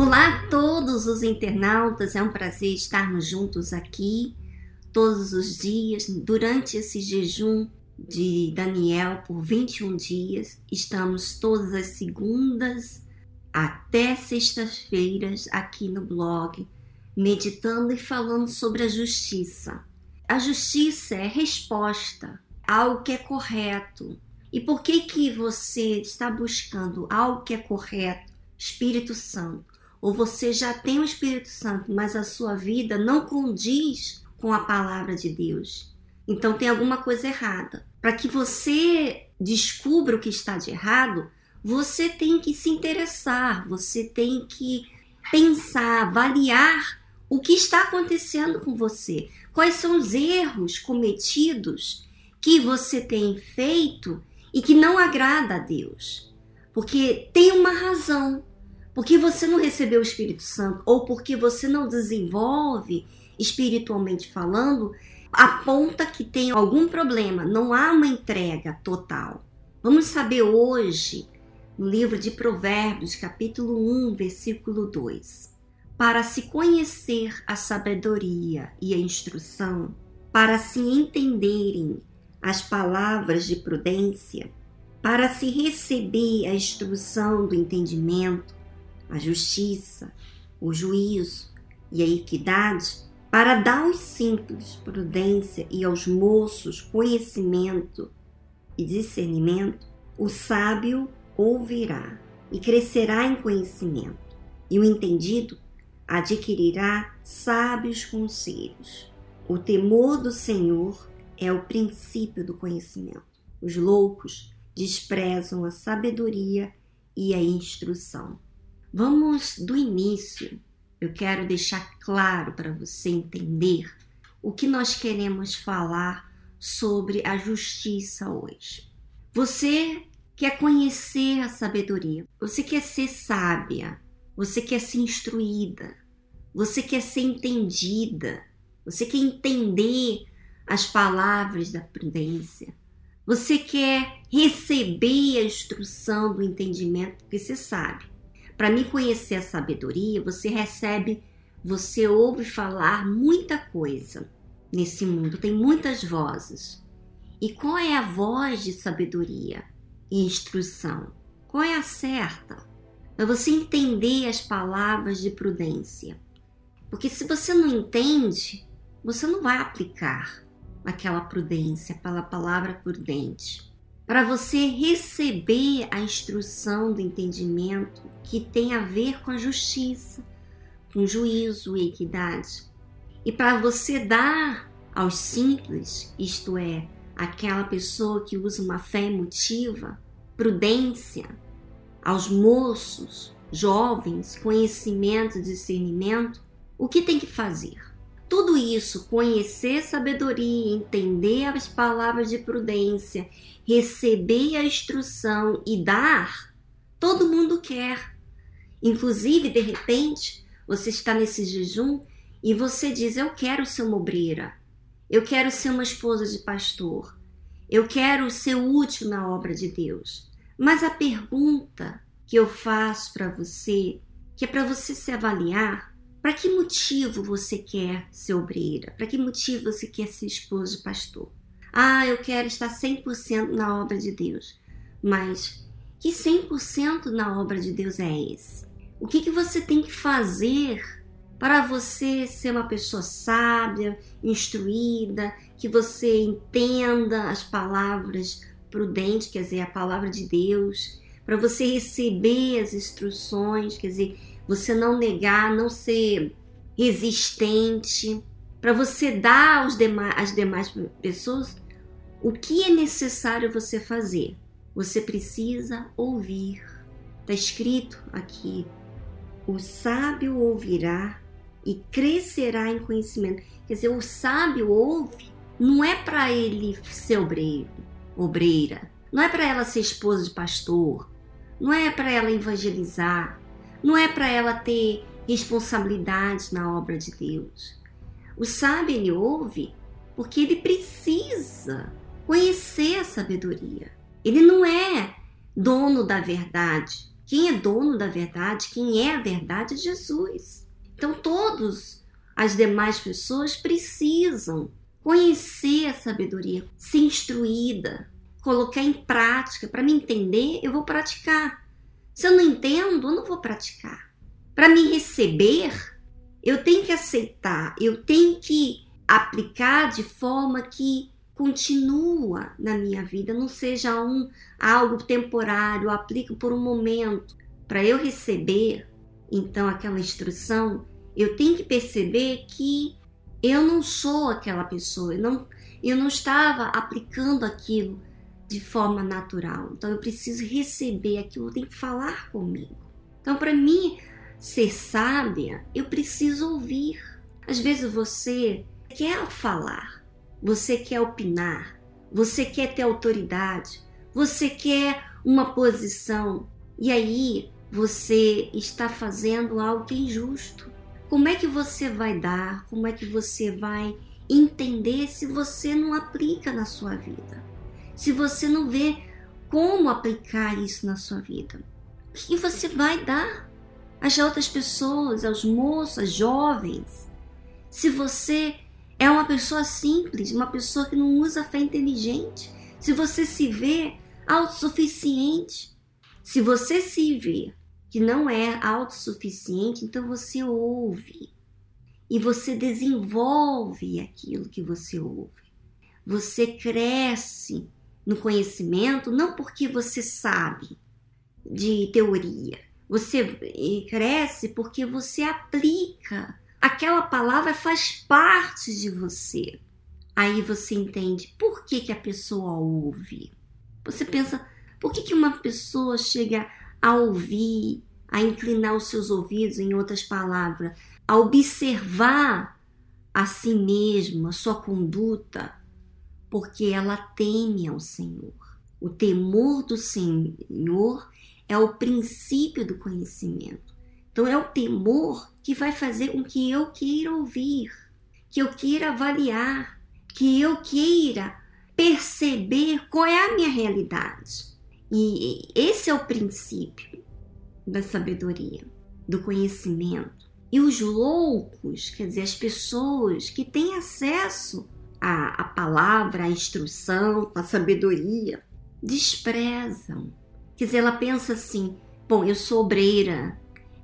Olá a todos os internautas, é um prazer estarmos juntos aqui todos os dias durante esse jejum de Daniel por 21 dias. Estamos todas as segundas até sextas-feiras aqui no blog, meditando e falando sobre a justiça. A justiça é resposta a algo que é correto. E por que que você está buscando algo que é correto? Espírito Santo ou você já tem o Espírito Santo, mas a sua vida não condiz com a palavra de Deus. Então tem alguma coisa errada. Para que você descubra o que está de errado, você tem que se interessar, você tem que pensar, avaliar o que está acontecendo com você. Quais são os erros cometidos que você tem feito e que não agrada a Deus? Porque tem uma razão porque você não recebeu o Espírito Santo ou porque você não desenvolve espiritualmente falando, aponta que tem algum problema, não há uma entrega total. Vamos saber hoje, no livro de Provérbios, capítulo 1, versículo 2. Para se conhecer a sabedoria e a instrução, para se entenderem as palavras de prudência, para se receber a instrução do entendimento, a justiça, o juízo e a equidade, para dar aos simples prudência e aos moços conhecimento e discernimento, o sábio ouvirá e crescerá em conhecimento, e o entendido adquirirá sábios conselhos. O temor do Senhor é o princípio do conhecimento. Os loucos desprezam a sabedoria e a instrução. Vamos do início. Eu quero deixar claro para você entender o que nós queremos falar sobre a justiça hoje. Você quer conhecer a sabedoria, você quer ser sábia, você quer ser instruída, você quer ser entendida, você quer entender as palavras da prudência, você quer receber a instrução do entendimento, porque você sabe para me conhecer a sabedoria, você recebe, você ouve falar muita coisa nesse mundo, tem muitas vozes. E qual é a voz de sabedoria e instrução? Qual é a certa? É você entender as palavras de prudência. Porque se você não entende, você não vai aplicar aquela prudência, aquela palavra prudente para você receber a instrução do entendimento que tem a ver com a justiça, com juízo e equidade. E para você dar aos simples, isto é, aquela pessoa que usa uma fé emotiva, prudência, aos moços, jovens, conhecimento, discernimento, o que tem que fazer? Tudo isso, conhecer sabedoria, entender as palavras de prudência, receber a instrução e dar, todo mundo quer. Inclusive, de repente, você está nesse jejum e você diz: Eu quero ser uma obreira, eu quero ser uma esposa de pastor, eu quero ser útil na obra de Deus. Mas a pergunta que eu faço para você, que é para você se avaliar, para que motivo você quer ser obreira? Para que motivo você quer ser esposa de pastor? Ah, eu quero estar 100% na obra de Deus. Mas que 100% na obra de Deus é esse? O que, que você tem que fazer para você ser uma pessoa sábia, instruída, que você entenda as palavras prudentes, quer dizer, a palavra de Deus, para você receber as instruções, quer dizer, você não negar, não ser resistente, para você dar aos demais, às demais pessoas o que é necessário você fazer. Você precisa ouvir. Está escrito aqui: o sábio ouvirá e crescerá em conhecimento. Quer dizer, o sábio ouve, não é para ele ser obreiro, obreira, não é para ela ser esposa de pastor, não é para ela evangelizar, não é para ela ter responsabilidade na obra de Deus. O sábio ele ouve porque ele precisa conhecer a sabedoria. Ele não é dono da verdade. Quem é dono da verdade, quem é a verdade é Jesus. Então, todas as demais pessoas precisam conhecer a sabedoria, ser instruída, colocar em prática. Para me entender, eu vou praticar. Se eu não entendo, eu não vou praticar. Para me receber, eu tenho que aceitar, eu tenho que aplicar de forma que continua na minha vida, não seja um algo temporário, aplico por um momento. Para eu receber então aquela instrução, eu tenho que perceber que eu não sou aquela pessoa, eu não, eu não estava aplicando aquilo de forma natural. Então eu preciso receber aquilo, tem que falar comigo. Então, para mim ser sábia, eu preciso ouvir. Às vezes você quer falar, você quer opinar, você quer ter autoridade, você quer uma posição e aí você está fazendo algo injusto. Como é que você vai dar? Como é que você vai entender se você não aplica na sua vida? Se você não vê como aplicar isso na sua vida? O que você vai dar às outras pessoas, aos moços, aos jovens? Se você é uma pessoa simples, uma pessoa que não usa fé inteligente, se você se vê autossuficiente, se você se vê que não é autossuficiente, então você ouve e você desenvolve aquilo que você ouve. Você cresce no conhecimento não porque você sabe de teoria, você cresce porque você aplica aquela palavra faz parte de você. Aí você entende por que, que a pessoa ouve. Você pensa, por que, que uma pessoa chega a ouvir, a inclinar os seus ouvidos, em outras palavras, a observar a si mesma, a sua conduta, porque ela teme ao Senhor. O temor do Senhor é o princípio do conhecimento. Então é o temor que vai fazer com que eu queira ouvir, que eu queira avaliar, que eu queira perceber qual é a minha realidade. E esse é o princípio da sabedoria, do conhecimento. E os loucos, quer dizer, as pessoas que têm acesso à, à palavra, à instrução, à sabedoria, desprezam. Quer dizer, ela pensa assim: bom, eu sou obreira,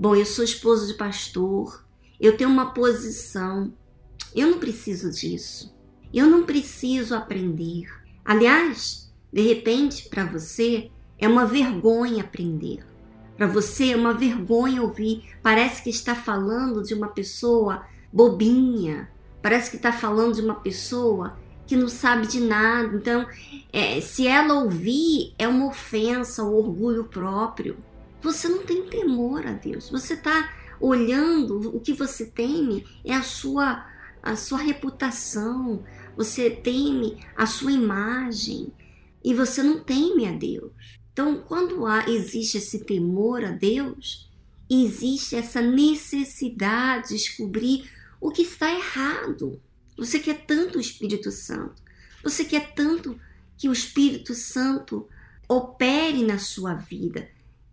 Bom, eu sou esposa de pastor, eu tenho uma posição, eu não preciso disso, eu não preciso aprender. Aliás, de repente, para você é uma vergonha aprender. Para você é uma vergonha ouvir. Parece que está falando de uma pessoa bobinha, parece que está falando de uma pessoa que não sabe de nada. Então, é, se ela ouvir, é uma ofensa ao orgulho próprio. Você não tem temor a Deus. Você está olhando, o que você teme é a sua, a sua reputação, você teme a sua imagem e você não teme a Deus. Então, quando há, existe esse temor a Deus, existe essa necessidade de descobrir o que está errado. Você quer tanto o Espírito Santo, você quer tanto que o Espírito Santo opere na sua vida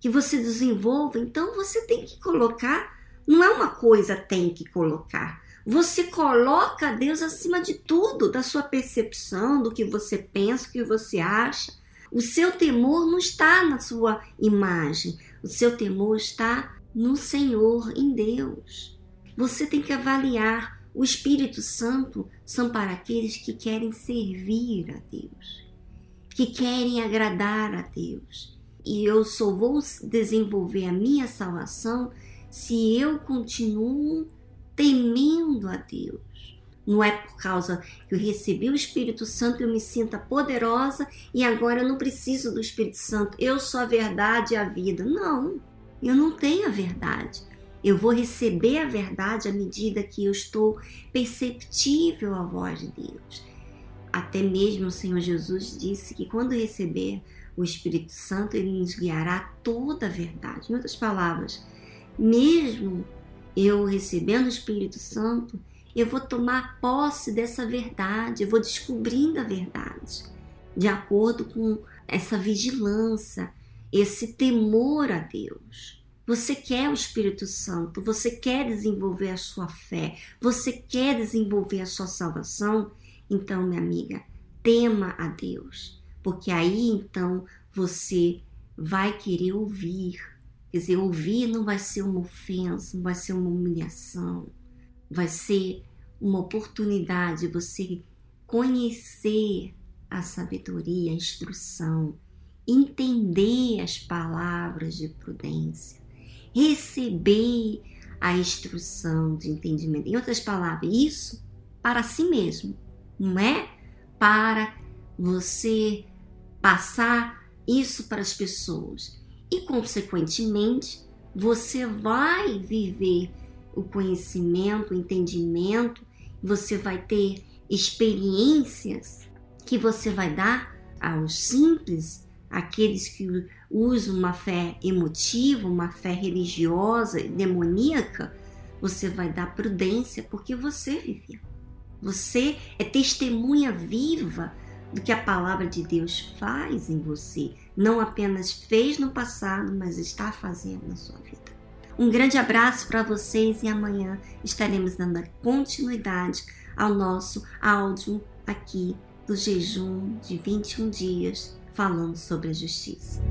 que você desenvolva, então você tem que colocar, não é uma coisa tem que colocar. Você coloca Deus acima de tudo, da sua percepção, do que você pensa, do que você acha. O seu temor não está na sua imagem, o seu temor está no Senhor, em Deus. Você tem que avaliar. O Espírito Santo são para aqueles que querem servir a Deus, que querem agradar a Deus e eu só vou desenvolver a minha salvação se eu continuo temendo a Deus. Não é por causa que eu recebi o Espírito Santo eu me sinta poderosa e agora eu não preciso do Espírito Santo. Eu sou a verdade e a vida. Não, eu não tenho a verdade. Eu vou receber a verdade à medida que eu estou perceptível à voz de Deus. Até mesmo o Senhor Jesus disse que quando receber o Espírito Santo, ele nos guiará toda a verdade. Em outras palavras, mesmo eu recebendo o Espírito Santo, eu vou tomar posse dessa verdade, eu vou descobrindo a verdade, de acordo com essa vigilância, esse temor a Deus. Você quer o Espírito Santo, você quer desenvolver a sua fé, você quer desenvolver a sua salvação, então, minha amiga, tema a Deus, porque aí então você vai querer ouvir. Quer dizer, ouvir não vai ser uma ofensa, não vai ser uma humilhação, vai ser uma oportunidade de você conhecer a sabedoria, a instrução, entender as palavras de prudência, receber a instrução de entendimento. Em outras palavras, isso para si mesmo, não é para você passar isso para as pessoas. E, consequentemente, você vai viver o conhecimento, o entendimento, você vai ter experiências que você vai dar aos simples, aqueles que usam uma fé emotiva, uma fé religiosa, demoníaca, você vai dar prudência porque você viveu. Você é testemunha viva do que a palavra de Deus faz em você. Não apenas fez no passado, mas está fazendo na sua vida. Um grande abraço para vocês e amanhã estaremos dando continuidade ao nosso áudio aqui do jejum de 21 dias falando sobre a justiça.